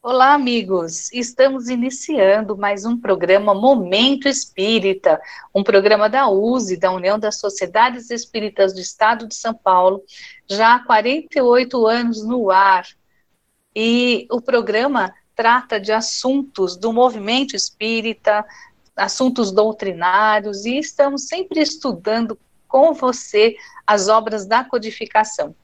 Olá, amigos! Estamos iniciando mais um programa Momento Espírita, um programa da USE, da União das Sociedades Espíritas do Estado de São Paulo, já há 48 anos no ar. E o programa trata de assuntos do movimento espírita, assuntos doutrinários, e estamos sempre estudando com você as obras da codificação.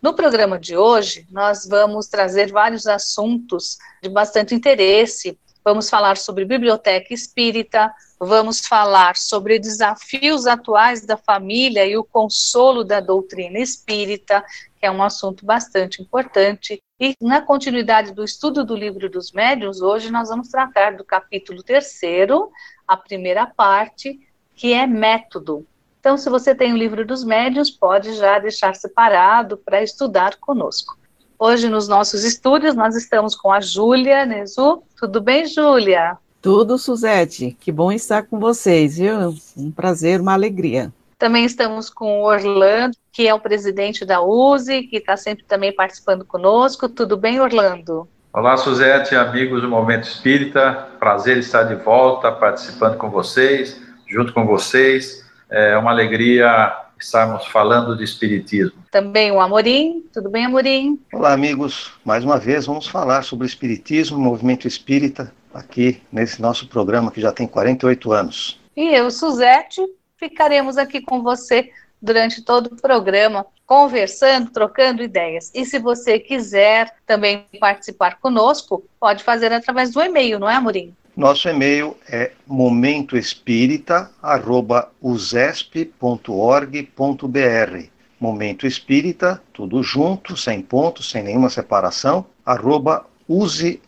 No programa de hoje, nós vamos trazer vários assuntos de bastante interesse. Vamos falar sobre biblioteca espírita, vamos falar sobre desafios atuais da família e o consolo da doutrina espírita, que é um assunto bastante importante. E na continuidade do estudo do livro dos médiuns, hoje nós vamos tratar do capítulo terceiro, a primeira parte, que é método. Então, se você tem o livro dos médios, pode já deixar separado para estudar conosco. Hoje, nos nossos estúdios, nós estamos com a Júlia Nezu. Tudo bem, Júlia? Tudo, Suzete. Que bom estar com vocês, viu? Um prazer, uma alegria. Também estamos com o Orlando, que é o presidente da USE, que está sempre também participando conosco. Tudo bem, Orlando? Olá, Suzete, amigos do Momento Espírita. Prazer estar de volta, participando com vocês, junto com vocês é uma alegria estarmos falando de Espiritismo. Também o Amorim. Tudo bem, Amorim? Olá, amigos. Mais uma vez vamos falar sobre Espiritismo, movimento espírita, aqui nesse nosso programa que já tem 48 anos. E eu, Suzete, ficaremos aqui com você durante todo o programa, conversando, trocando ideias. E se você quiser também participar conosco, pode fazer através do e-mail, não é, Amorim? Nosso e-mail é momentoespírita.usesp.org.br. Momento Espírita, tudo junto, sem ponto, sem nenhuma separação, arroba usesp,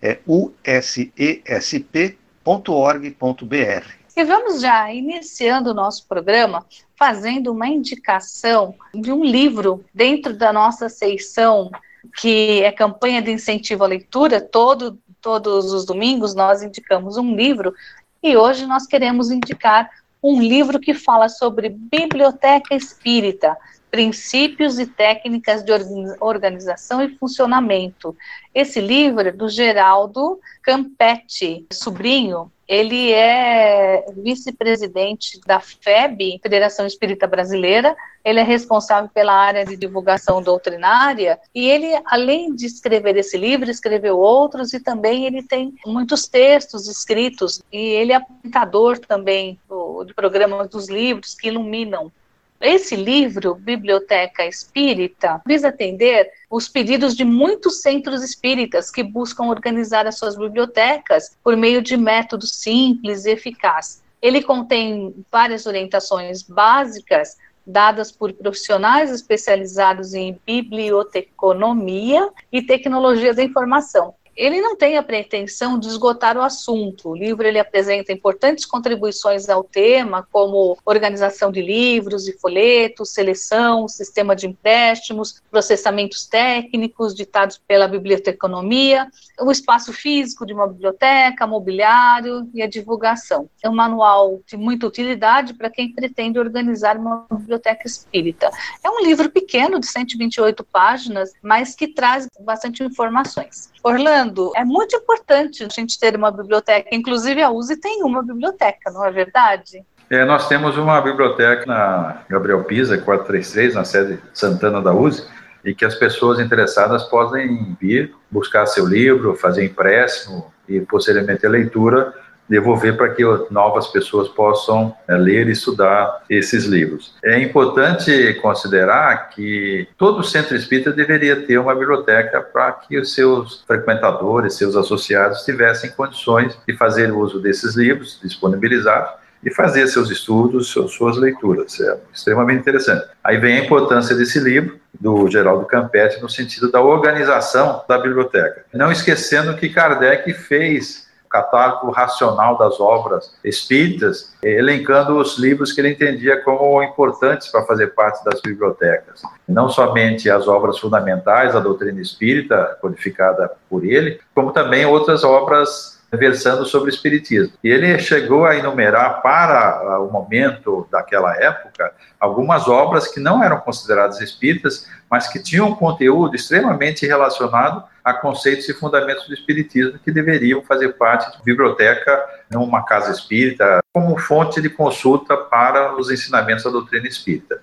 é usesp.org.br. E vamos já iniciando o nosso programa fazendo uma indicação de um livro dentro da nossa seção que é campanha de incentivo à leitura, todo todos os domingos nós indicamos um livro e hoje nós queremos indicar um livro que fala sobre biblioteca espírita, princípios e técnicas de organização e funcionamento. Esse livro é do Geraldo Campetti, sobrinho, ele é vice-presidente da FEB, Federação Espírita Brasileira. Ele é responsável pela área de divulgação doutrinária e ele, além de escrever esse livro, escreveu outros e também ele tem muitos textos escritos e ele é apresentador também do, de programas dos livros que iluminam esse livro, Biblioteca Espírita, visa atender os pedidos de muitos centros espíritas que buscam organizar as suas bibliotecas por meio de métodos simples e eficazes. Ele contém várias orientações básicas dadas por profissionais especializados em biblioteconomia e tecnologia da informação, ele não tem a pretensão de esgotar o assunto. O livro ele apresenta importantes contribuições ao tema, como organização de livros e folhetos, seleção, sistema de empréstimos, processamentos técnicos ditados pela biblioteconomia, o espaço físico de uma biblioteca, mobiliário e a divulgação. É um manual de muita utilidade para quem pretende organizar uma biblioteca espírita. É um livro pequeno, de 128 páginas, mas que traz bastante informações. Orlando, é muito importante a gente ter uma biblioteca, inclusive a USE tem uma biblioteca, não é verdade? É, nós temos uma biblioteca na Gabriel Pisa, 433, na sede Santana da USE, e que as pessoas interessadas podem vir buscar seu livro, fazer empréstimo e posteriormente a leitura devolver para que novas pessoas possam é, ler e estudar esses livros. É importante considerar que todo centro espírita deveria ter uma biblioteca para que os seus frequentadores, seus associados tivessem condições de fazer uso desses livros disponibilizados e fazer seus estudos, suas leituras. É extremamente interessante. Aí vem a importância desse livro, do Geraldo Campetti, no sentido da organização da biblioteca. Não esquecendo que Kardec fez catálogo racional das obras espíritas, elencando os livros que ele entendia como importantes para fazer parte das bibliotecas. Não somente as obras fundamentais da doutrina espírita, codificada por ele, como também outras obras versando sobre o espiritismo. E ele chegou a enumerar para o momento daquela época algumas obras que não eram consideradas espíritas, mas que tinham um conteúdo extremamente relacionado a conceitos e fundamentos do Espiritismo que deveriam fazer parte de biblioteca numa casa espírita, como fonte de consulta para os ensinamentos da doutrina espírita.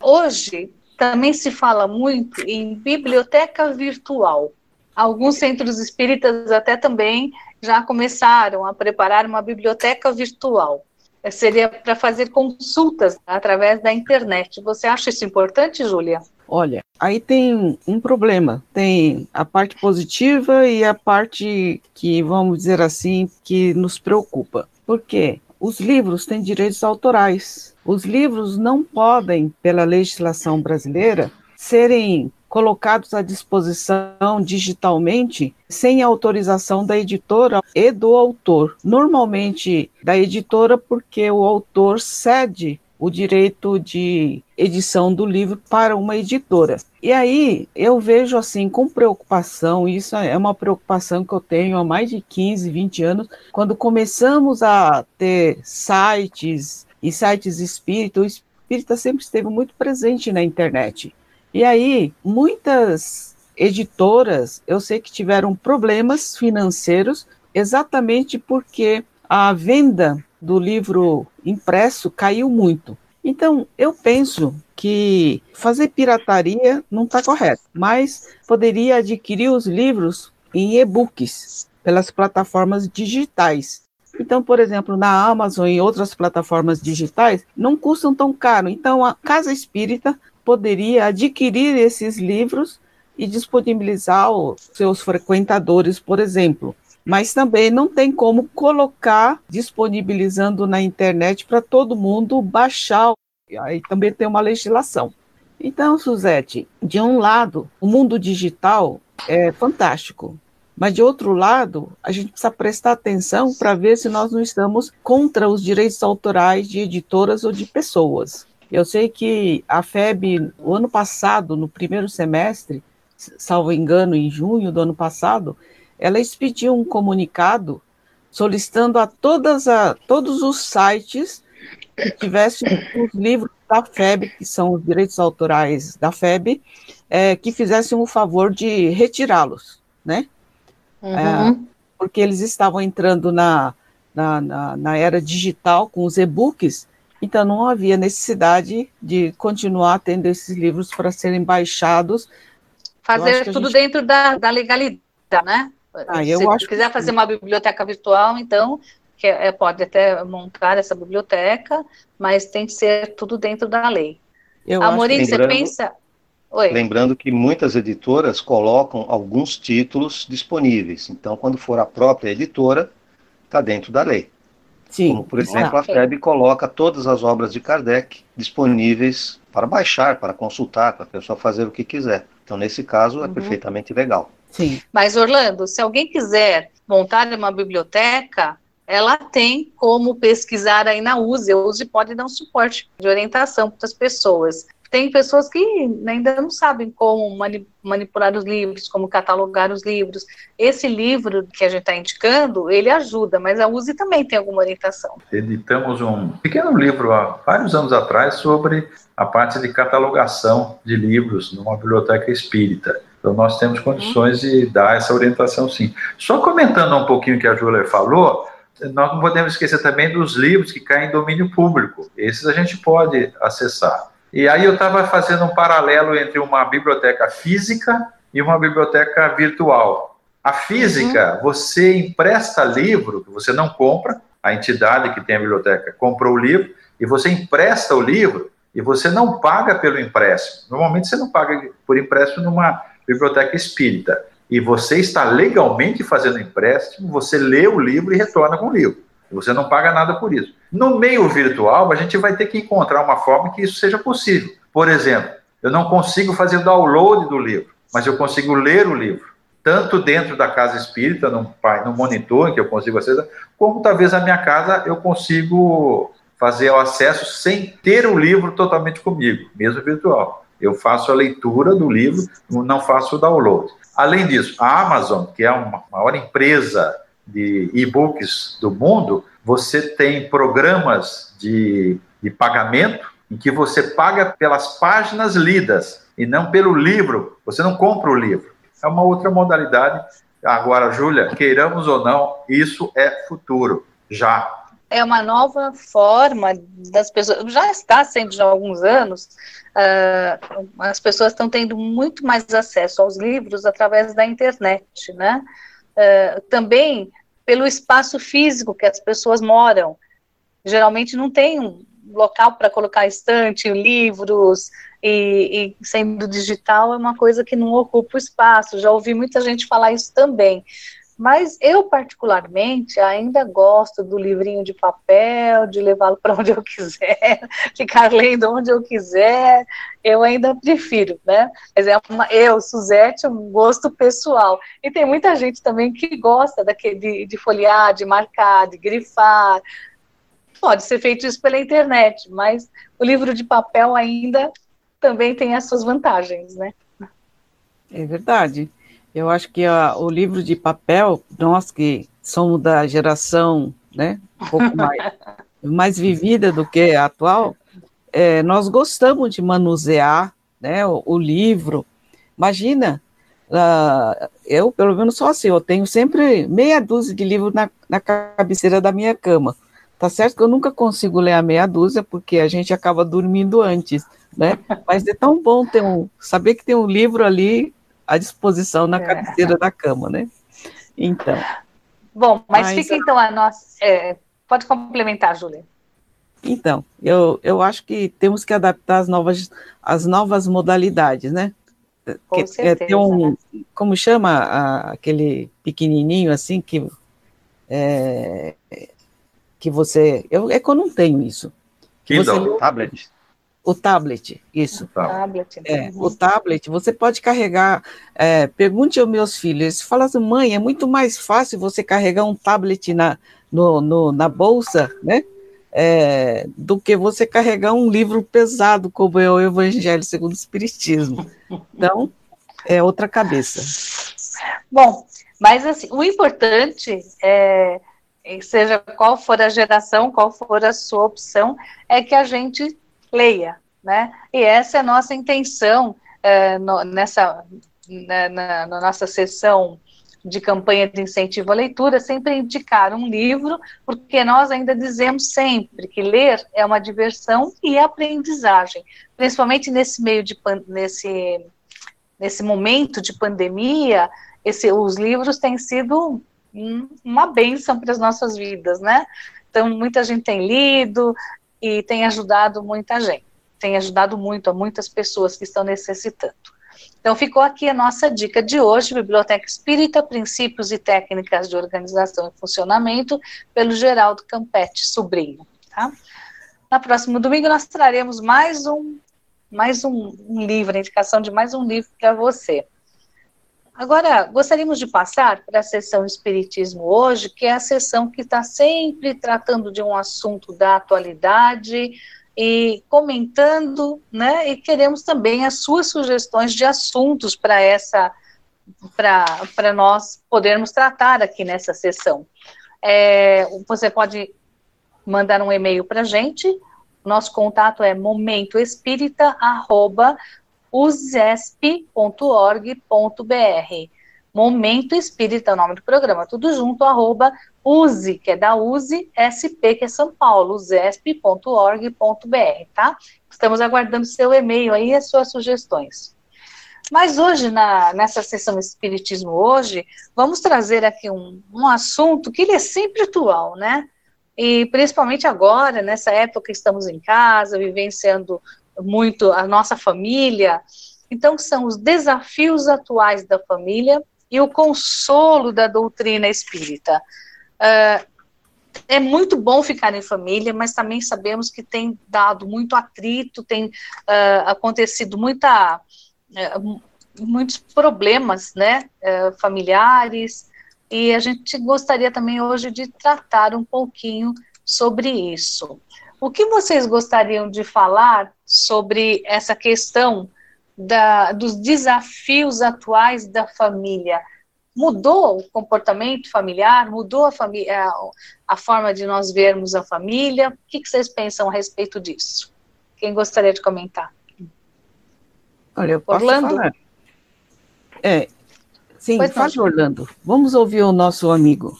Hoje, também se fala muito em biblioteca virtual. Alguns centros espíritas até também já começaram a preparar uma biblioteca virtual. Seria para fazer consultas através da internet. Você acha isso importante, Júlia? Olha, aí tem um problema. Tem a parte positiva e a parte que, vamos dizer assim, que nos preocupa. Por quê? Os livros têm direitos autorais. Os livros não podem, pela legislação brasileira, serem colocados à disposição digitalmente sem autorização da editora e do autor. Normalmente da editora, porque o autor cede o direito de edição do livro para uma editora. E aí eu vejo assim com preocupação, isso é uma preocupação que eu tenho há mais de 15, 20 anos, quando começamos a ter sites e sites espírita, o espírita sempre esteve muito presente na internet. E aí, muitas editoras, eu sei que tiveram problemas financeiros exatamente porque a venda do livro impresso caiu muito. Então, eu penso que fazer pirataria não está correto, mas poderia adquirir os livros em e-books pelas plataformas digitais. Então, por exemplo, na Amazon e outras plataformas digitais, não custam tão caro. Então, a Casa Espírita poderia adquirir esses livros e disponibilizar aos seus frequentadores, por exemplo. Mas também não tem como colocar disponibilizando na internet para todo mundo baixar. Aí também tem uma legislação. Então, Suzete, de um lado, o mundo digital é fantástico, mas de outro lado, a gente precisa prestar atenção para ver se nós não estamos contra os direitos autorais de editoras ou de pessoas. Eu sei que a FEB, o ano passado, no primeiro semestre, salvo engano, em junho do ano passado, ela expediu um comunicado solicitando a, todas a todos os sites que tivessem os livros da FEB, que são os direitos autorais da FEB, é, que fizessem o favor de retirá-los, né? Uhum. É, porque eles estavam entrando na, na, na, na era digital com os e-books então, não havia necessidade de continuar tendo esses livros para serem baixados. Fazer tudo gente... dentro da, da legalidade, né? Ah, Se acho quiser que... fazer uma biblioteca virtual, então, que é, pode até montar essa biblioteca, mas tem que ser tudo dentro da lei. Eu Amorim, você pensa... Oi. Lembrando que muitas editoras colocam alguns títulos disponíveis. Então, quando for a própria editora, está dentro da lei. Sim. Como, por exemplo, ah, a FEB coloca todas as obras de Kardec disponíveis para baixar, para consultar, para a pessoa fazer o que quiser. Então, nesse caso, é uhum. perfeitamente legal. Sim. Mas, Orlando, se alguém quiser montar uma biblioteca, ela tem como pesquisar aí na USE. A USE pode dar um suporte de orientação para as pessoas tem pessoas que ainda não sabem como manipular os livros, como catalogar os livros. Esse livro que a gente está indicando, ele ajuda, mas a USE também tem alguma orientação. Editamos um pequeno livro há vários anos atrás sobre a parte de catalogação de livros numa biblioteca espírita. Então, nós temos condições uhum. de dar essa orientação, sim. Só comentando um pouquinho o que a Júlia falou, nós não podemos esquecer também dos livros que caem em domínio público. Esses a gente pode acessar. E aí eu estava fazendo um paralelo entre uma biblioteca física e uma biblioteca virtual. A física, uhum. você empresta livro, você não compra, a entidade que tem a biblioteca comprou o livro, e você empresta o livro e você não paga pelo empréstimo. Normalmente você não paga por empréstimo numa biblioteca espírita. E você está legalmente fazendo empréstimo, você lê o livro e retorna com o livro. Você não paga nada por isso. No meio virtual, a gente vai ter que encontrar uma forma que isso seja possível. Por exemplo, eu não consigo fazer download do livro, mas eu consigo ler o livro. Tanto dentro da casa espírita, no, no monitor, que eu consigo acessar, como talvez na minha casa eu consigo fazer o acesso sem ter o livro totalmente comigo, mesmo virtual. Eu faço a leitura do livro, não faço o download. Além disso, a Amazon, que é uma maior empresa de e-books do mundo, você tem programas de, de pagamento em que você paga pelas páginas lidas e não pelo livro. Você não compra o livro. é uma outra modalidade. Agora, Júlia, queiramos ou não, isso é futuro, já. É uma nova forma das pessoas, já está sendo já há alguns anos, uh, as pessoas estão tendo muito mais acesso aos livros através da internet, né? Uh, também pelo espaço físico que as pessoas moram. Geralmente não tem um local para colocar estante, livros, e, e, sendo digital é uma coisa que não ocupa o espaço. Já ouvi muita gente falar isso também. Mas eu, particularmente, ainda gosto do livrinho de papel, de levá-lo para onde eu quiser, ficar lendo onde eu quiser. Eu ainda prefiro, né? Mas é uma, eu, Suzete, um gosto pessoal. E tem muita gente também que gosta daquele, de, de folhear, de marcar, de grifar. Pode ser feito isso pela internet, mas o livro de papel ainda também tem as suas vantagens, né? É verdade. Eu acho que a, o livro de papel, nós que somos da geração né, um pouco mais, mais vivida do que a atual, é, nós gostamos de manusear né, o, o livro. Imagina, uh, eu, pelo menos só assim, eu tenho sempre meia dúzia de livros na, na cabeceira da minha cama. Tá certo que eu nunca consigo ler a meia dúzia, porque a gente acaba dormindo antes, né? Mas é tão bom ter um, saber que tem um livro ali à disposição na é. cabeceira da cama, né? Então. Bom, mas, mas fica então a nossa. É, pode complementar, Júlia. Então, eu, eu acho que temos que adaptar as novas, as novas modalidades, né? Com que, certeza, é, tem um, né? como chama a, aquele pequenininho assim que é, que você, eu, é que eu não tenho isso. Kindle, você, tablet. O tablet, isso. O tablet. É, o tablet, você pode carregar. É, pergunte aos meus filhos, eles falam assim, mãe, é muito mais fácil você carregar um tablet na, no, no na bolsa, né? É, do que você carregar um livro pesado como é o Evangelho segundo o Espiritismo. Então, é outra cabeça. Bom, mas assim, o importante é, seja qual for a geração, qual for a sua opção, é que a gente leia, né? E essa é a nossa intenção é, no, nessa na, na, na, nossa sessão de campanha de incentivo à leitura, sempre indicar um livro, porque nós ainda dizemos sempre que ler é uma diversão e aprendizagem, principalmente nesse meio de nesse nesse momento de pandemia, esse, os livros têm sido uma benção para as nossas vidas, né? Então, muita gente tem lido, e tem ajudado muita gente, tem ajudado muito a muitas pessoas que estão necessitando. Então, ficou aqui a nossa dica de hoje, Biblioteca Espírita, Princípios e Técnicas de Organização e Funcionamento, pelo Geraldo Campete, sobrinho. Tá? Na próximo domingo, nós traremos mais um, mais um, um livro, a indicação de mais um livro para você. Agora, gostaríamos de passar para a sessão Espiritismo hoje, que é a sessão que está sempre tratando de um assunto da atualidade e comentando, né? E queremos também as suas sugestões de assuntos para essa, para nós podermos tratar aqui nessa sessão. É, você pode mandar um e-mail para a gente. Nosso contato é momentoespírita@com usesp.org.br. Momento Espírita é o nome do programa, tudo junto, arroba use, que é da USE, SP, que é São Paulo, usesp.org.br, tá? Estamos aguardando seu e-mail aí e as suas sugestões. Mas hoje, na, nessa sessão Espiritismo hoje, vamos trazer aqui um, um assunto que ele é sempre atual, né? E principalmente agora, nessa época que estamos em casa, vivenciando muito a nossa família. Então, são os desafios atuais da família e o consolo da doutrina espírita. Uh, é muito bom ficar em família, mas também sabemos que tem dado muito atrito, tem uh, acontecido muita, uh, muitos problemas né, familiares, e a gente gostaria também hoje de tratar um pouquinho sobre isso. O que vocês gostariam de falar sobre essa questão da, dos desafios atuais da família? Mudou o comportamento familiar? Mudou a, família, a, forma de nós vermos a família? O que, que vocês pensam a respeito disso? Quem gostaria de comentar? Olha, eu posso Orlando? falar. É, Sim, pois fale, Orlando. Vamos ouvir o nosso amigo.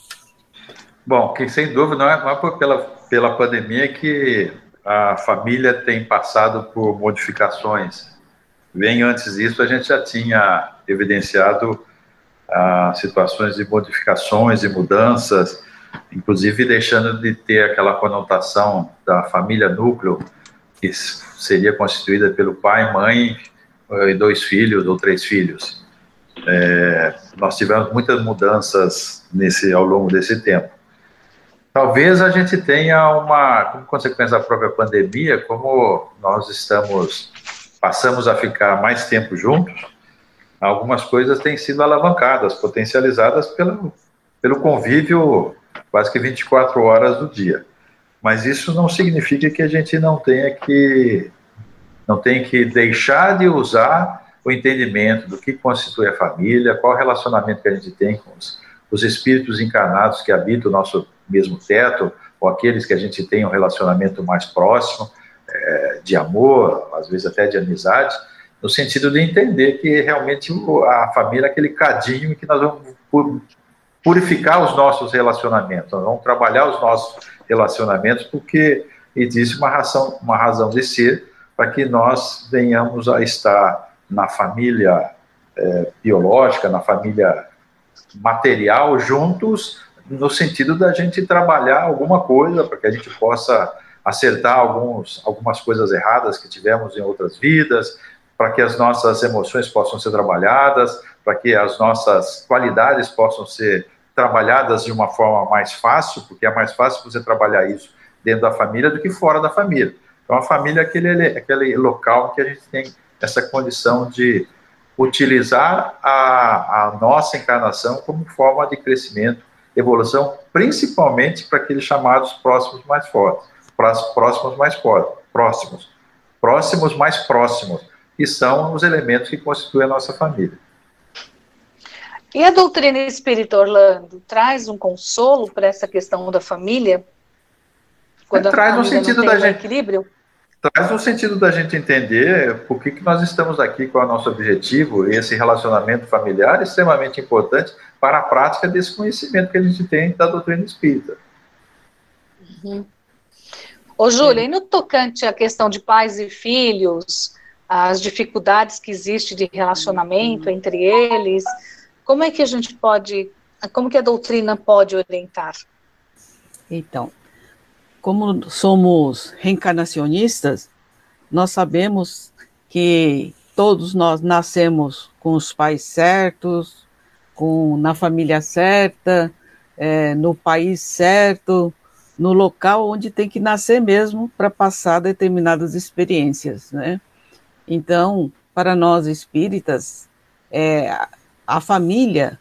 Bom, que sem dúvida não é, não é pela, pela pandemia que a família tem passado por modificações. Bem antes disso, a gente já tinha evidenciado ah, situações de modificações e mudanças, inclusive deixando de ter aquela conotação da família núcleo, que seria constituída pelo pai, mãe eh, e dois filhos ou três filhos. É, nós tivemos muitas mudanças nesse ao longo desse tempo. Talvez a gente tenha uma, como consequência da própria pandemia, como nós estamos, passamos a ficar mais tempo juntos, algumas coisas têm sido alavancadas, potencializadas pelo, pelo convívio quase que 24 horas do dia. Mas isso não significa que a gente não tenha que não tenha que deixar de usar o entendimento do que constitui a família, qual relacionamento que a gente tem com os, os espíritos encarnados que habitam o nosso mesmo teto, ou aqueles que a gente tem um relacionamento mais próximo, é, de amor, às vezes até de amizade, no sentido de entender que realmente a família é aquele cadinho que nós vamos purificar os nossos relacionamentos, nós vamos trabalhar os nossos relacionamentos, porque existe uma razão, uma razão de ser para que nós venhamos a estar na família é, biológica, na família material, juntos, no sentido da gente trabalhar alguma coisa para que a gente possa acertar alguns, algumas coisas erradas que tivemos em outras vidas, para que as nossas emoções possam ser trabalhadas, para que as nossas qualidades possam ser trabalhadas de uma forma mais fácil, porque é mais fácil você trabalhar isso dentro da família do que fora da família. Então, a família é aquele, aquele local que a gente tem essa condição de utilizar a, a nossa encarnação como forma de crescimento, evolução, principalmente para aqueles chamados próximos mais fortes, próximos mais fortes, próximos, próximos mais próximos, que são os elementos que constituem a nossa família. E a doutrina espírita Orlando traz um consolo para essa questão da família? Quando traz no sentido da gente equilíbrio? Traz no sentido da gente entender por que, que nós estamos aqui, qual é o nosso objetivo, e esse relacionamento familiar é extremamente importante para a prática desse conhecimento que a gente tem da doutrina espírita. Uhum. Ô, Júlia, e no tocante à questão de pais e filhos, as dificuldades que existem de relacionamento uhum. entre eles, como é que a gente pode, como que a doutrina pode orientar? Então, como somos reencarnacionistas, nós sabemos que todos nós nascemos com os pais certos, com na família certa, é, no país certo, no local onde tem que nascer mesmo para passar determinadas experiências, né? Então, para nós espíritas, é, a família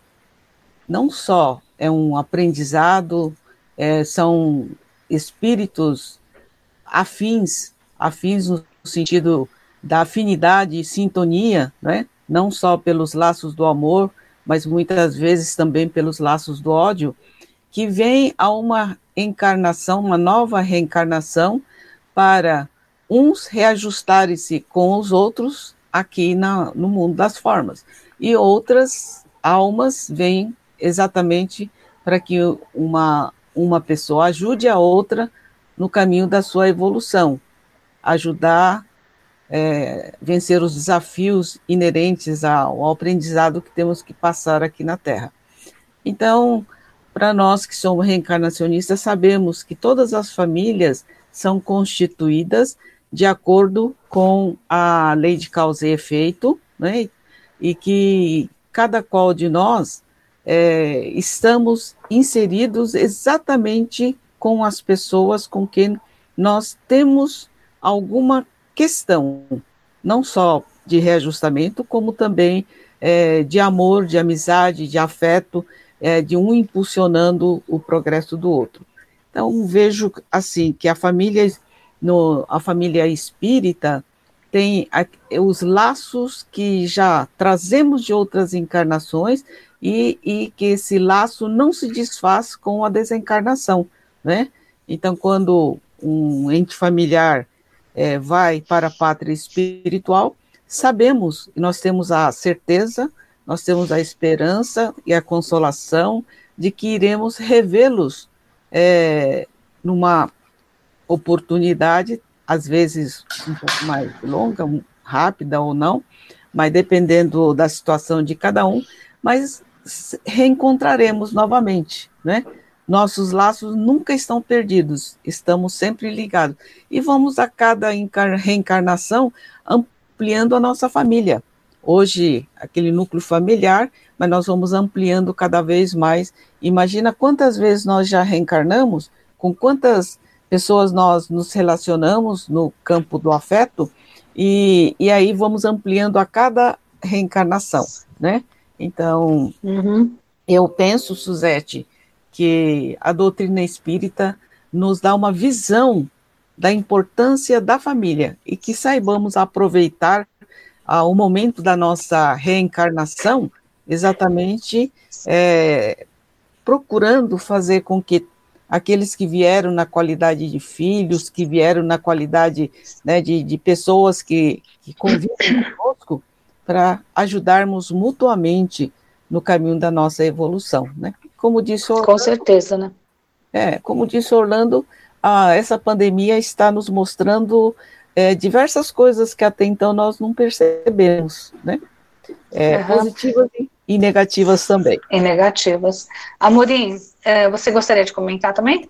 não só é um aprendizado, é, são espíritos afins, afins no sentido da afinidade e sintonia, né? não só pelos laços do amor, mas muitas vezes também pelos laços do ódio, que vem a uma encarnação, uma nova reencarnação, para uns reajustarem-se com os outros aqui na, no mundo das formas, e outras almas vêm exatamente para que uma uma pessoa ajude a outra no caminho da sua evolução, ajudar é, vencer os desafios inerentes ao, ao aprendizado que temos que passar aqui na Terra. Então, para nós que somos reencarnacionistas, sabemos que todas as famílias são constituídas de acordo com a lei de causa e efeito, né? e que cada qual de nós é, estamos inseridos exatamente com as pessoas com quem nós temos alguma questão, não só de reajustamento, como também é, de amor, de amizade, de afeto, é, de um impulsionando o progresso do outro. Então vejo assim que a família, no, a família espírita tem os laços que já trazemos de outras encarnações e, e que esse laço não se desfaz com a desencarnação, né? Então, quando um ente familiar é, vai para a pátria espiritual, sabemos, nós temos a certeza nós temos a esperança e a consolação de que iremos revê-los é, numa oportunidade, às vezes um pouco mais longa, rápida ou não, mas dependendo da situação de cada um, mas reencontraremos novamente, né? Nossos laços nunca estão perdidos, estamos sempre ligados. E vamos a cada reencarnação ampliando a nossa família. Hoje, aquele núcleo familiar, mas nós vamos ampliando cada vez mais. Imagina quantas vezes nós já reencarnamos, com quantas pessoas nós nos relacionamos no campo do afeto, e, e aí vamos ampliando a cada reencarnação, né? Então, uhum. eu penso, Suzete, que a doutrina espírita nos dá uma visão da importância da família e que saibamos aproveitar ah, o momento da nossa reencarnação exatamente é, procurando fazer com que aqueles que vieram na qualidade de filhos, que vieram na qualidade né, de, de pessoas que, que convivem para ajudarmos mutuamente no caminho da nossa evolução, né? Como disse Orlando, com certeza, né? É, como disse Orlando, a, essa pandemia está nos mostrando é, diversas coisas que até então nós não percebemos, né? É, uhum. Positivas e negativas também. E negativas. Amorim, é, você gostaria de comentar também?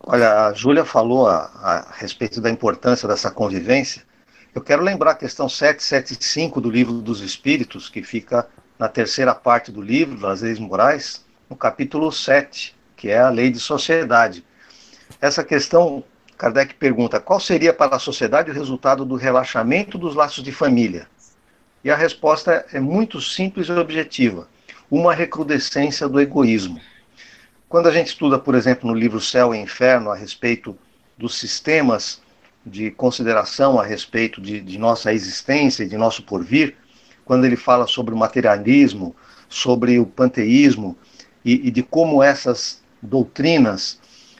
Olha, a Júlia falou a, a, respeito da importância dessa convivência. Eu quero lembrar a questão 775 do Livro dos Espíritos, que fica na terceira parte do livro, das leis morais, no capítulo 7, que é a lei de sociedade. Essa questão, Kardec pergunta: qual seria para a sociedade o resultado do relaxamento dos laços de família? E a resposta é muito simples e objetiva: uma recrudescência do egoísmo. Quando a gente estuda, por exemplo, no livro Céu e Inferno, a respeito dos sistemas de consideração a respeito de, de nossa existência e de nosso porvir, quando ele fala sobre o materialismo, sobre o panteísmo e, e de como essas doutrinas,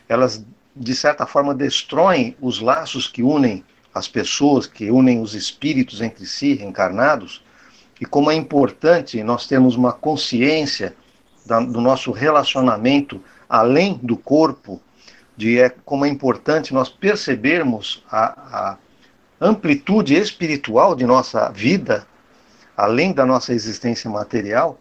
elas de certa forma destroem os laços que unem as pessoas, que unem os espíritos entre si, reencarnados, e como é importante nós termos uma consciência da, do nosso relacionamento além do corpo, de é, como é importante nós percebermos a, a amplitude espiritual de nossa vida além da nossa existência material,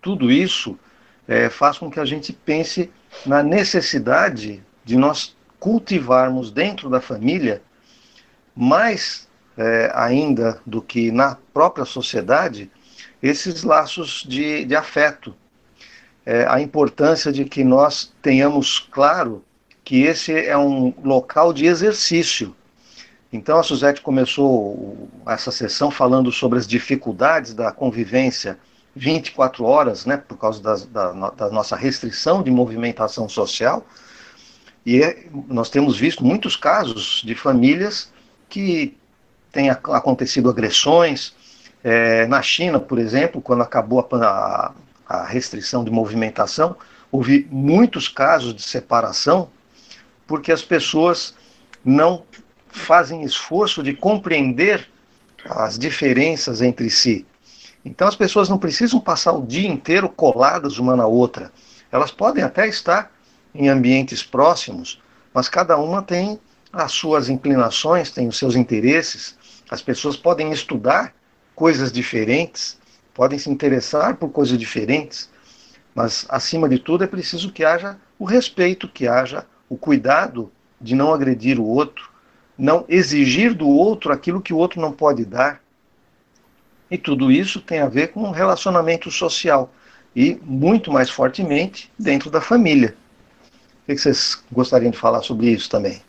tudo isso é, faz com que a gente pense na necessidade de nós cultivarmos dentro da família, mais é, ainda do que na própria sociedade, esses laços de, de afeto. É, a importância de que nós tenhamos claro que esse é um local de exercício então a Suzette começou essa sessão falando sobre as dificuldades da convivência 24 horas, né, por causa das, da, da, nossa restrição de movimentação social. E é, nós temos visto muitos casos de famílias que têm acontecido agressões. É, na China, por exemplo, quando acabou a, a restrição de movimentação, houve muitos casos de separação porque as pessoas não fazem esforço de compreender as diferenças entre si. Então as pessoas não precisam passar o dia inteiro coladas uma na outra. Elas podem até estar em ambientes próximos, mas cada uma tem as suas inclinações, tem os seus interesses. As pessoas podem estudar coisas diferentes, podem se interessar por coisas diferentes, mas acima de tudo é preciso que haja o respeito, que haja o cuidado de não agredir o outro, não exigir do outro aquilo que o outro não pode dar. E tudo isso tem a ver com um relacionamento social e muito mais fortemente dentro da família. O que vocês gostariam de falar sobre isso também?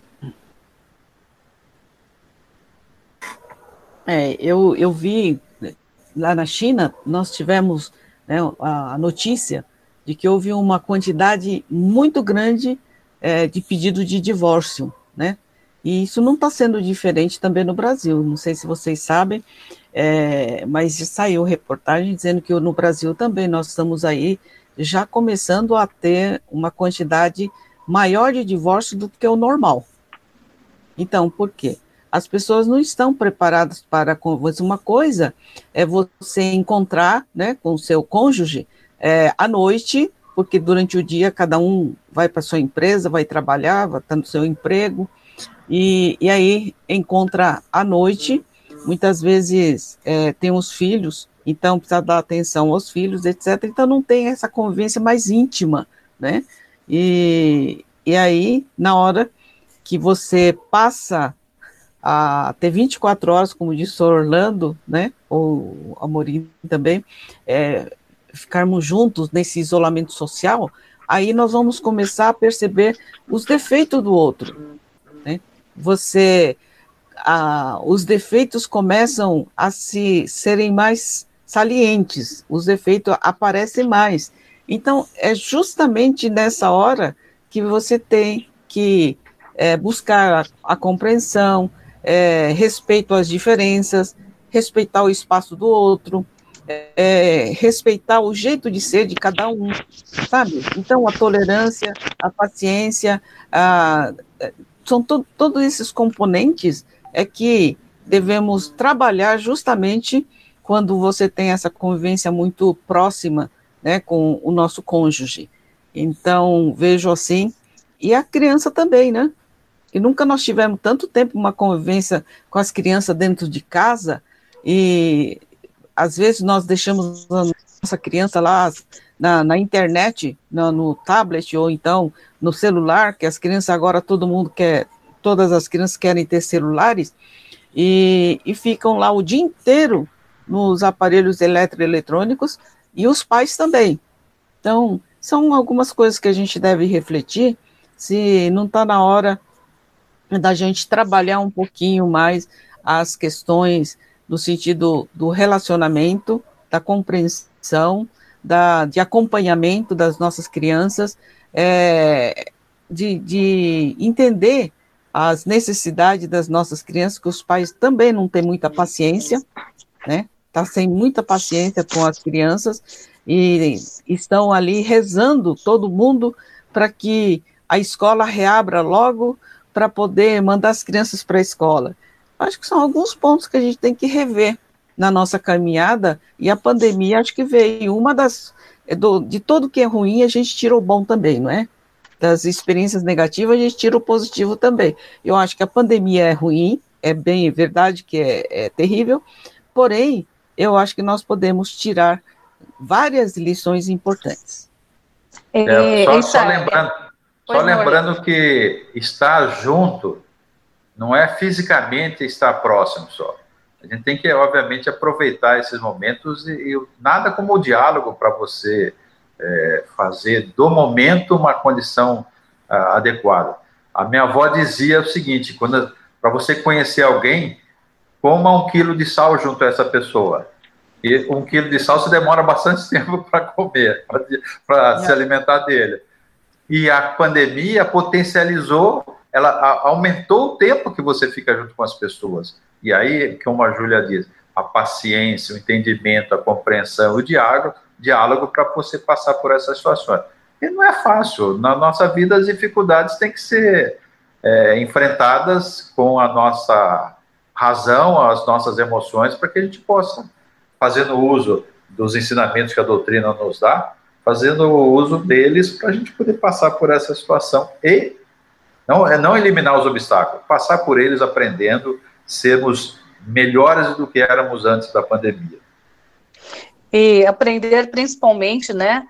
É, eu, eu vi lá na China, nós tivemos né, a notícia de que houve uma quantidade muito grande é, de pedido de divórcio, né? E isso não está sendo diferente também no Brasil. Não sei se vocês sabem, é, mas saiu reportagem dizendo que no Brasil também nós estamos aí já começando a ter uma quantidade maior de divórcio do que o normal. Então, por quê? As pessoas não estão preparadas para. Uma coisa é você encontrar né, com o seu cônjuge é, à noite, porque durante o dia cada um vai para sua empresa, vai trabalhar, vai estar no seu emprego, e, e aí encontra à noite, muitas vezes é, tem os filhos, então precisa dar atenção aos filhos, etc. Então não tem essa convivência mais íntima, né? E, e aí, na hora que você passa a ter 24 horas, como disse o Orlando, né, ou a Morim também, é, ficarmos juntos nesse isolamento social, aí nós vamos começar a perceber os defeitos do outro. Né? Você, a, os defeitos começam a se serem mais salientes, os defeitos aparecem mais. Então, é justamente nessa hora que você tem que é, buscar a, a compreensão, é, respeito às diferenças, respeitar o espaço do outro, é, respeitar o jeito de ser de cada um, sabe? Então, a tolerância, a paciência, a, são to, todos esses componentes é que devemos trabalhar justamente quando você tem essa convivência muito próxima né, com o nosso cônjuge. Então, vejo assim, e a criança também, né? E nunca nós tivemos tanto tempo uma convivência com as crianças dentro de casa, e às vezes nós deixamos a nossa criança lá na, na internet, no, no, tablet ou então no celular, que as crianças agora todo mundo quer, todas as crianças querem ter celulares, e, e ficam lá o dia inteiro nos aparelhos eletroeletrônicos e os pais também. Então, são algumas coisas que a gente deve refletir se não está na hora da gente trabalhar um pouquinho mais as questões no sentido do relacionamento, da compreensão, da, de acompanhamento das nossas crianças, é, de, de entender as necessidades das nossas crianças, que os pais também não têm muita paciência, né? Está sem muita paciência com as crianças e estão ali rezando todo mundo para que a escola reabra logo para poder mandar as crianças para a escola. Acho que são alguns pontos que a gente tem que rever na nossa caminhada, e a pandemia acho que veio uma das. É do, de tudo que é ruim, a gente tira o bom também, não é? Das experiências negativas, a gente tira o positivo também. Eu acho que a pandemia é ruim, é bem verdade que é, é terrível, porém, eu acho que nós podemos tirar várias lições importantes. É, só, só lembrando, só lembrando que estar junto não é fisicamente estar próximo só. A gente tem que, obviamente, aproveitar esses momentos e, e nada como o diálogo para você é, fazer do momento uma condição ah, adequada. A minha avó dizia o seguinte: quando para você conhecer alguém, coma um quilo de sal junto a essa pessoa. E um quilo de sal se demora bastante tempo para comer, para se alimentar dele e a pandemia potencializou, ela aumentou o tempo que você fica junto com as pessoas. E aí, como a Júlia diz, a paciência, o entendimento, a compreensão, o diálogo, diálogo para você passar por essas situações. E não é fácil. Na nossa vida, as dificuldades têm que ser é, enfrentadas com a nossa razão, as nossas emoções, para que a gente possa, fazendo uso dos ensinamentos que a doutrina nos dá, fazendo uso deles para a gente poder passar por essa situação e não, é não eliminar os obstáculos, passar por eles aprendendo, sermos melhores do que éramos antes da pandemia. E aprender principalmente, né,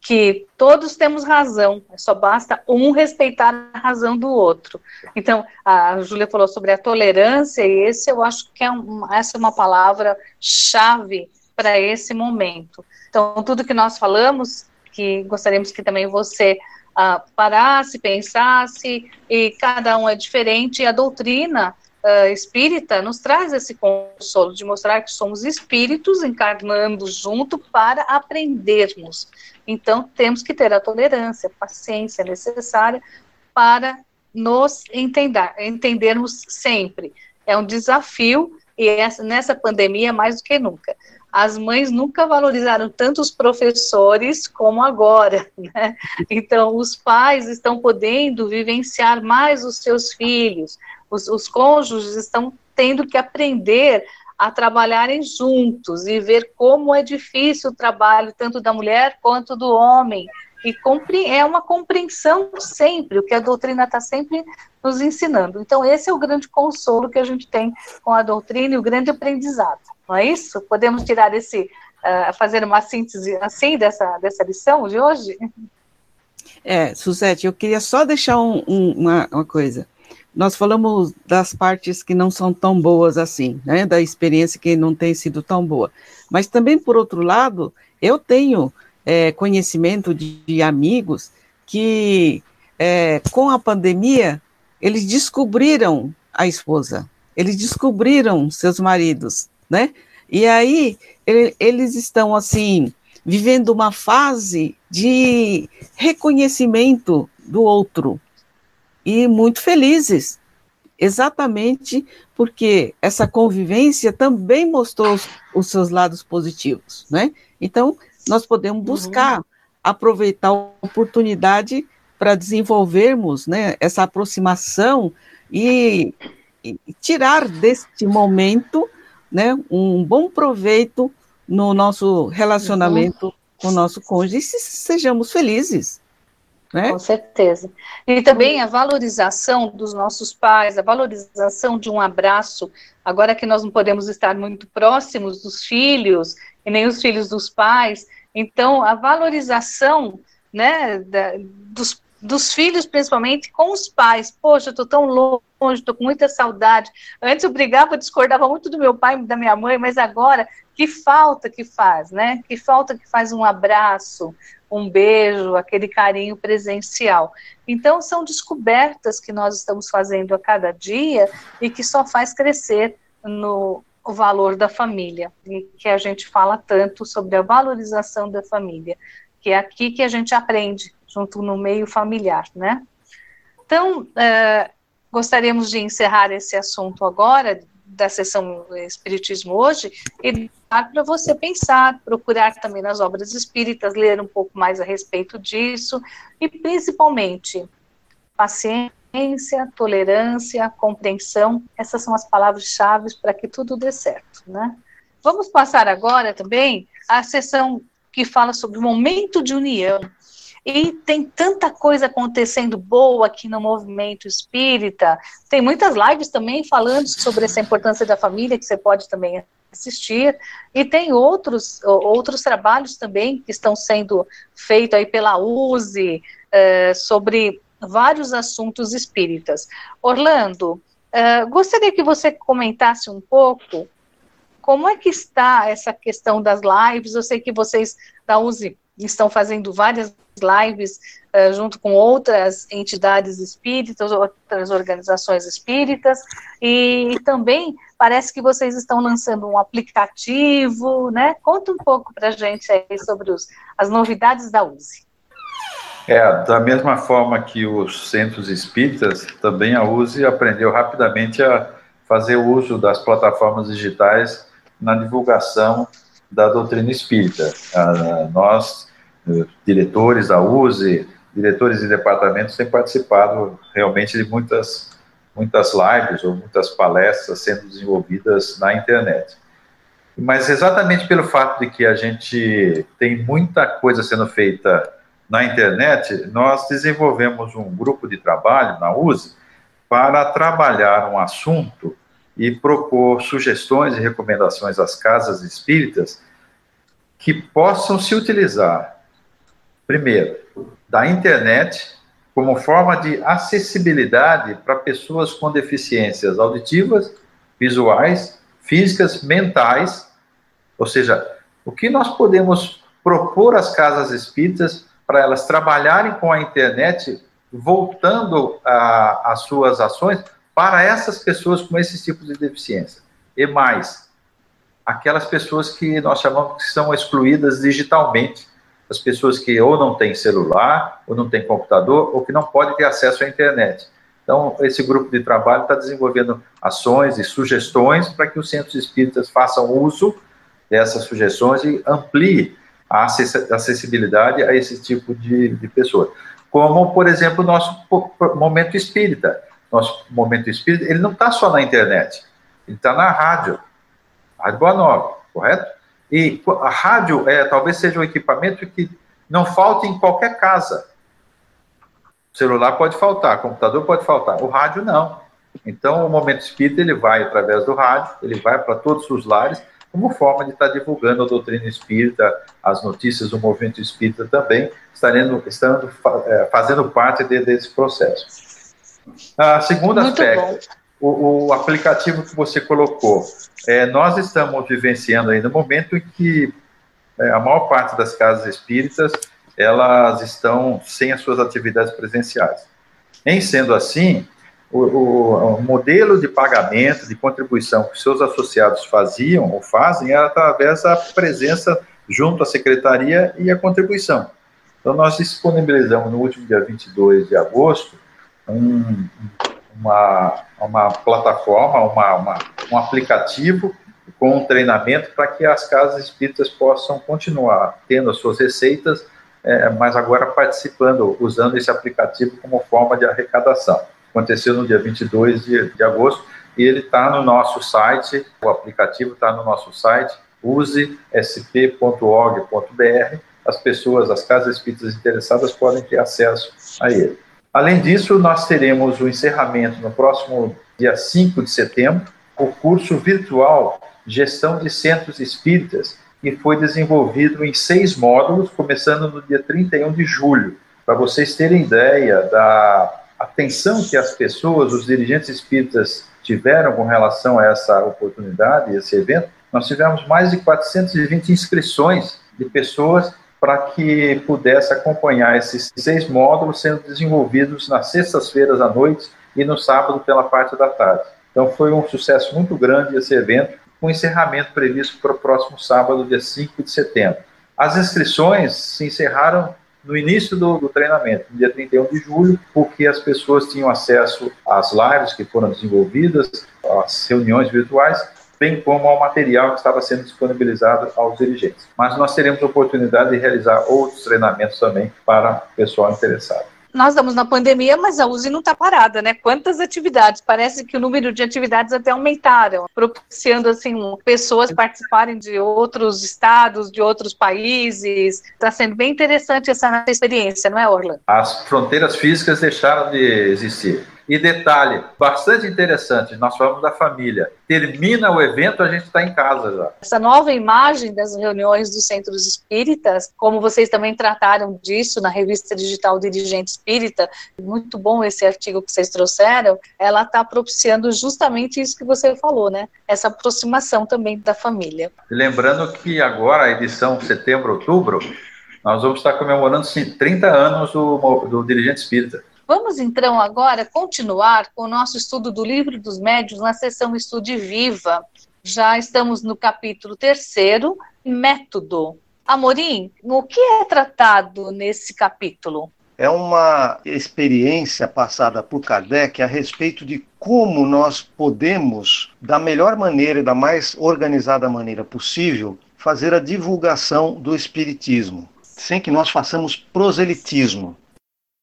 que todos temos razão, só basta um respeitar a razão do outro. Então, a Júlia falou sobre a tolerância, e esse eu acho que é um, essa é uma palavra chave para esse momento. Então, tudo que nós falamos, que gostaríamos que também você uh, parasse, pensasse, e cada um é diferente, e a doutrina uh, espírita nos traz esse consolo de mostrar que somos espíritos encarnando junto para aprendermos. Então, temos que ter a tolerância, a paciência necessária para nos entender, entendermos sempre. É um desafio, e essa, nessa pandemia, mais do que nunca as mães nunca valorizaram tanto os professores como agora, né? Então, os pais estão podendo vivenciar mais os seus filhos, os, os cônjuges estão tendo que aprender a trabalharem juntos e ver como é difícil o trabalho tanto da mulher quanto do homem e é uma compreensão sempre, o que a doutrina está sempre nos ensinando. Então, esse é o grande consolo que a gente tem com a doutrina e o grande aprendizado, não é isso? Podemos tirar esse, uh, fazer uma síntese assim dessa, dessa lição de hoje? É, Suzete, eu queria só deixar um, um, uma, uma coisa. Nós falamos das partes que não são tão boas assim, né? Da experiência que não tem sido tão boa. Mas também, por outro lado, eu tenho é, conhecimento de, de, amigos que, é, com a pandemia, eles descobriram a esposa, eles descobriram seus maridos, né? E aí ele, eles estão assim vivendo uma fase de reconhecimento do outro e muito felizes, exatamente porque essa convivência também mostrou os, os seus lados positivos, né? Então nós podemos buscar uhum. aproveitar a oportunidade para desenvolvermos né, essa aproximação e, e, tirar deste momento né, um bom proveito no nosso relacionamento uhum. com o nosso cônjuge e sejamos felizes. Né? Com certeza. E também a valorização dos nossos pais, a valorização de um abraço, agora que nós não podemos estar muito próximos dos filhos e nem os filhos dos pais, então a valorização né, da, dos, dos filhos, principalmente com os pais. Poxa, eu estou tão longe, estou com muita saudade. Antes eu brigava, discordava muito do meu pai e da minha mãe, mas agora que falta que faz, né? Que falta que faz um abraço, um beijo, aquele carinho presencial. Então, são descobertas que nós estamos fazendo a cada dia e que só faz crescer no o valor da família, e que a gente fala tanto sobre a valorização da família, que é aqui que a gente aprende, junto no meio familiar, né? Então, é, gostaríamos de encerrar esse assunto agora, da sessão Espiritismo hoje, e dar para você pensar, procurar também nas obras espíritas, ler um pouco mais a respeito disso, e principalmente, paciência, tolerância, compreensão, essas são as palavras-chave para que tudo dê certo, né? Vamos passar agora também à sessão que fala sobre o momento de união, e tem tanta coisa acontecendo boa aqui no movimento espírita. Tem muitas lives também falando sobre essa importância da família que você pode também assistir. E tem outros, outros trabalhos também que estão sendo feitos aí pela USE é, sobre vários assuntos espíritas. Orlando, é, gostaria que você comentasse um pouco como é que está essa questão das lives. Eu sei que vocês da USE estão fazendo várias lives uh, junto com outras entidades espíritas, outras organizações espíritas, e também parece que vocês estão lançando um aplicativo, né? Conta um pouco para a gente aí sobre os, as novidades da USE. É, da mesma forma que os centros espíritas, também a USE aprendeu rapidamente a fazer uso das plataformas digitais na divulgação da doutrina espírita. Ah, nós, diretores da USE, diretores de departamentos, têm participado realmente de muitas, muitas lives ou muitas palestras sendo desenvolvidas na internet. Mas exatamente pelo fato de que a gente tem muita coisa sendo feita na internet, nós desenvolvemos um grupo de trabalho na USE para trabalhar um assunto e propor sugestões e recomendações às casas espíritas que possam se utilizar, primeiro, da internet como forma de acessibilidade para pessoas com deficiências auditivas, visuais, físicas, mentais, ou seja, o que nós podemos propor às casas espíritas para elas trabalharem com a internet, voltando as suas ações para essas pessoas com esses tipos de deficiência. E mais, aquelas pessoas que nós chamamos que são excluídas digitalmente, as pessoas que ou não têm celular, ou não têm computador, ou que não podem ter acesso à internet. Então, esse grupo de trabalho está desenvolvendo ações e sugestões para que os centros espíritas façam uso dessas sugestões e amplie a acessibilidade a esse tipo de, de pessoas. Como, por exemplo, o nosso momento espírita nosso momento espírita, ele não está só na internet, ele está na rádio, Rádio Boa Nova, correto? E a rádio é, talvez seja um equipamento que não falte em qualquer casa. O celular pode faltar, computador pode faltar, o rádio não. Então, o Momento Espírita ele vai através do rádio, ele vai para todos os lares, como forma de estar divulgando a doutrina espírita, as notícias do movimento espírita também, estarendo, estando, é, fazendo parte de, desse processo. A segundo Muito aspecto, o, o, aplicativo que você colocou, é, nós estamos vivenciando ainda um momento em que é, a maior parte das casas espíritas elas estão sem as suas atividades presenciais. Em sendo assim, o, o, o, modelo de pagamento, de contribuição que seus associados faziam ou fazem era através da presença junto à secretaria e a contribuição. Então, nós disponibilizamos no último dia 22 de agosto um, uma, uma plataforma, uma, uma, um aplicativo com um treinamento para que as casas espíritas possam continuar tendo as suas receitas, é, mas agora participando, usando esse aplicativo como forma de arrecadação aconteceu no dia 22 de, de agosto, e ele está no nosso site, o aplicativo está no nosso site, usesp.org.br, as pessoas, as casas espíritas interessadas podem ter acesso a ele. Além disso, nós teremos o encerramento no próximo dia 5 de setembro, o curso virtual Gestão de Centros Espíritas, que foi desenvolvido em seis módulos, começando no dia 31 de julho. Para vocês terem ideia da atenção que as pessoas, os dirigentes espíritas tiveram com relação a essa oportunidade, esse evento, nós tivemos mais de 420 inscrições de pessoas para que pudesse acompanhar esses seis módulos sendo desenvolvidos nas sextas-feiras à noite e no sábado pela parte da tarde. Então foi um sucesso muito grande esse evento, com encerramento previsto para o próximo sábado, dia 5 de setembro. As inscrições se encerraram no início do, do, treinamento, no dia 31 de julho, porque as pessoas tinham acesso às lives que foram desenvolvidas, às reuniões virtuais, bem como ao material que estava sendo disponibilizado aos dirigentes. Mas nós teremos oportunidade de realizar outros treinamentos também para o pessoal interessado nós estamos na pandemia, mas a USE não está parada, né? Quantas atividades? Parece que o número de atividades até aumentaram, propiciando assim pessoas participarem de outros estados, de outros países. Está sendo bem interessante essa experiência, não é, Orlando? As fronteiras físicas deixaram de existir. E detalhe, bastante interessante, nós falamos da família. Termina o evento, a gente está em casa já. Essa nova imagem das reuniões dos centros espíritas, como vocês também trataram disso na revista digital Dirigente Espírita, muito bom esse artigo que vocês trouxeram, ela está propiciando justamente isso que você falou, né? Essa aproximação também da família. Lembrando que agora, a edição setembro-outubro, nós vamos estar comemorando 30 anos do, do Dirigente Espírita. Vamos então agora continuar com o nosso estudo do Livro dos Médios na sessão Estude Viva. Já estamos no capítulo terceiro, Método. Amorim, o que é tratado nesse capítulo? É uma experiência passada por Kardec a respeito de como nós podemos, da melhor maneira e da mais organizada maneira possível, fazer a divulgação do Espiritismo, sem que nós façamos proselitismo.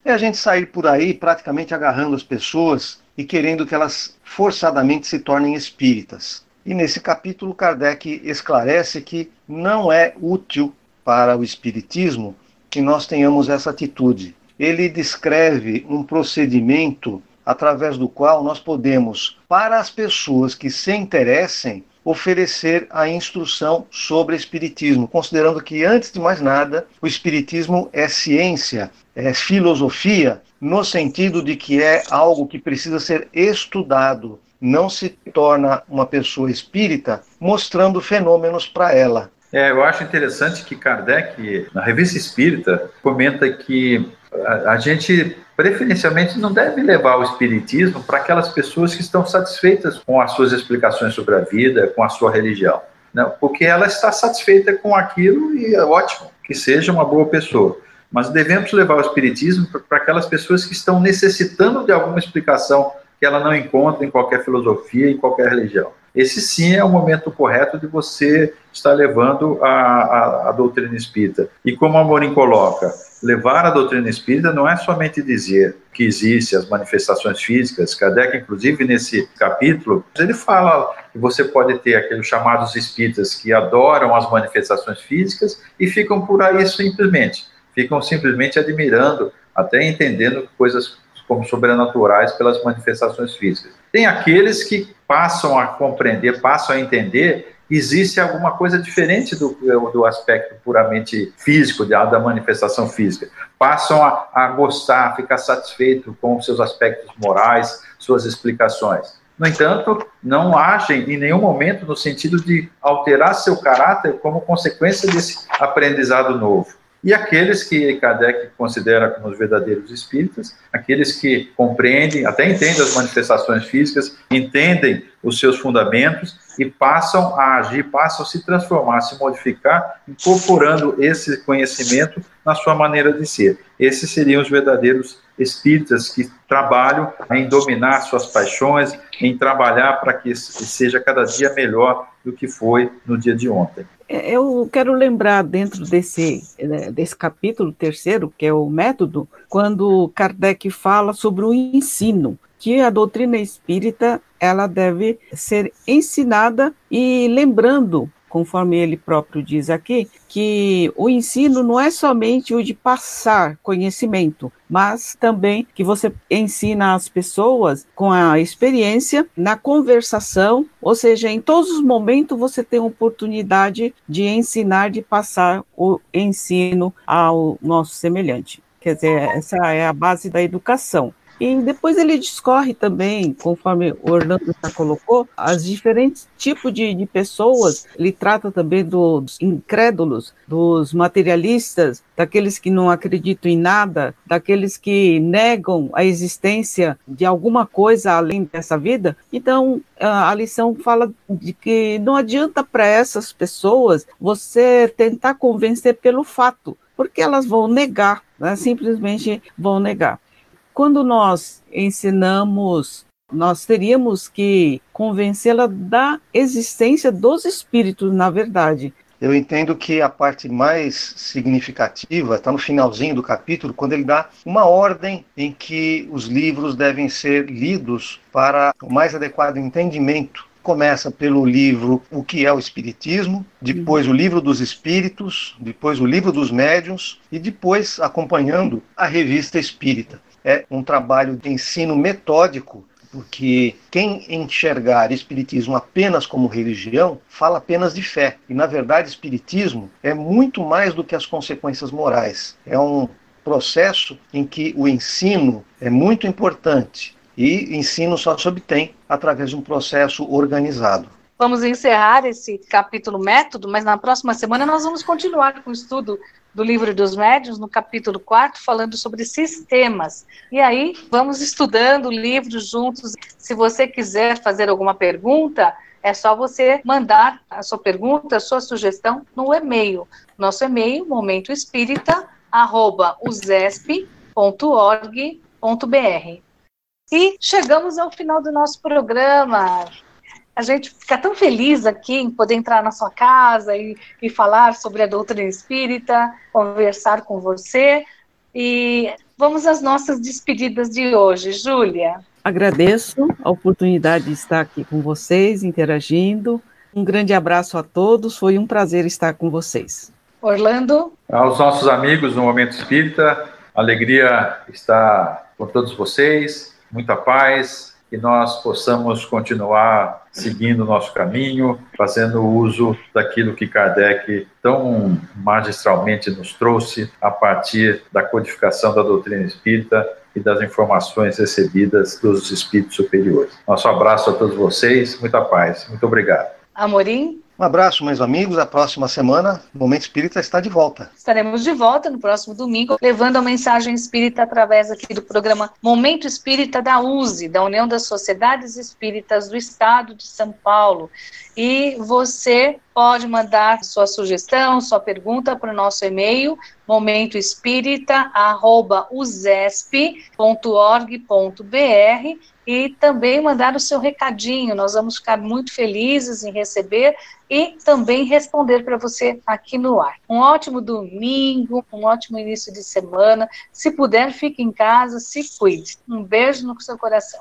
É a gente sair por aí praticamente agarrando as pessoas e querendo que elas forçadamente se tornem espíritas. E nesse capítulo, Kardec esclarece que não é útil para o espiritismo que nós tenhamos essa atitude. Ele descreve um procedimento através do qual nós podemos, para as pessoas que se interessem, oferecer a instrução sobre espiritismo, considerando que antes de mais nada, o espiritismo é ciência, é, filosofia, no sentido de que é algo que precisa ser estudado, não se torna uma pessoa espírita mostrando fenômenos para ela. É, eu acho interessante que Kardec, na Revista Espírita, comenta que a, a gente preferencialmente não deve levar o espiritismo para aquelas pessoas que estão satisfeitas com as suas explicações sobre a vida, com a sua religião, né? porque ela está satisfeita com aquilo e é ótimo que seja uma boa pessoa mas devemos levar o Espiritismo para aquelas pessoas que estão necessitando de alguma explicação que ela não encontra em qualquer filosofia, em qualquer religião. Esse sim é o momento correto de você estar levando a, a, a doutrina espírita. E como a Amorim coloca, levar a doutrina espírita não é somente dizer que existem as manifestações físicas. Kardec, inclusive, nesse capítulo, ele fala que você pode ter aqueles chamados espíritas que adoram as manifestações físicas e ficam por aí simplesmente, ficam simplesmente admirando, até entendendo coisas como sobrenaturais pelas manifestações físicas. Tem aqueles que passam a compreender, passam a entender existe alguma coisa diferente do, do aspecto puramente físico, da, manifestação física. Passam a, a gostar, a ficar satisfeito com seus aspectos morais, suas explicações. No entanto, não agem em nenhum momento no sentido de alterar seu caráter como consequência desse aprendizado novo. E aqueles que Kardec considera como os verdadeiros espíritas, aqueles que compreendem, até entendem as manifestações físicas, entendem os seus fundamentos e passam a agir, passam a se transformar, a se modificar, incorporando esse conhecimento na sua maneira de ser. Esses seriam os verdadeiros espíritas que trabalham em dominar suas paixões, em trabalhar para que seja cada dia melhor do que foi no dia de ontem. É, eu quero lembrar dentro desse, né, desse capítulo terceiro, que é o método, quando Kardec fala sobre o ensino, que a doutrina espírita ela deve ser ensinada e lembrando conforme ele próprio diz aqui, que o ensino não é somente o de passar conhecimento, mas também que você ensina as pessoas com a experiência, na conversação, ou seja, em todos os momentos você tem oportunidade de ensinar, de passar o ensino ao nosso semelhante. Quer dizer, essa é a base da educação. E depois ele discorre também, conforme o Orlando já colocou, as diferentes tipos de, de pessoas. Ele trata também dos incrédulos, dos materialistas, daqueles que não acreditam em nada, daqueles que negam a existência de alguma coisa além dessa vida. Então, a lição fala de que não adianta para essas pessoas você tentar convencer pelo fato, porque elas vão negar, né? simplesmente vão negar quando nós ensinamos, nós teríamos que convencê-la da existência dos espíritos, na verdade. Eu entendo que a parte mais significativa está no finalzinho do capítulo, quando ele dá uma ordem em que os livros devem ser lidos para o mais adequado entendimento. Começa pelo livro O que é o Espiritismo, depois o livro dos Espíritos, depois o livro dos Médiuns e depois acompanhando a revista Espírita é um trabalho de ensino metódico, porque quem enxergar espiritismo apenas como religião fala apenas de fé. E na verdade, espiritismo é muito mais do que as consequências morais. É um processo em que o ensino é muito importante e ensino só se obtém através de um processo organizado. Vamos encerrar esse capítulo método, mas na próxima semana nós vamos continuar com o estudo do livro dos médiuns, no capítulo 4, falando sobre sistemas. E aí, vamos estudando o livro juntos. Se você quiser fazer alguma pergunta, é só você mandar a sua pergunta, a sua sugestão no e-mail. Nosso e-mail, momentoespírita.usesp.org.br. E chegamos ao final do nosso programa a gente fica tão feliz aqui em poder entrar na sua casa e, e falar sobre a doutrina espírita, conversar com você. E vamos às nossas despedidas de hoje. Júlia. Agradeço a oportunidade de estar aqui com vocês, interagindo. Um grande abraço a todos, foi um prazer estar com vocês. Orlando. Aos nossos amigos do Momento Espírita, alegria estar com todos vocês, muita paz, que nós possamos continuar seguindo o nosso caminho, fazendo uso daquilo que Kardec tão magistralmente nos trouxe a partir da codificação da doutrina espírita e das informações recebidas dos espíritos superiores. Nosso abraço a todos vocês, muita paz, muito obrigado. Amorim? Um abraço, meus amigos. A próxima semana, o Momento Espírita está de volta. Estaremos de volta no próximo domingo, levando a mensagem espírita através aqui do programa Momento Espírita da USE, da União das Sociedades Espíritas do Estado de São Paulo. E você pode mandar sua sugestão, sua pergunta para o nosso e-mail momentoespírita@usesp.org.br e também mandar o seu recadinho. Nós vamos ficar muito felizes em receber e também responder para você aqui no ar. Um ótimo domingo, um ótimo início de semana. Se puder, fique em casa, se cuide. Um beijo no seu coração.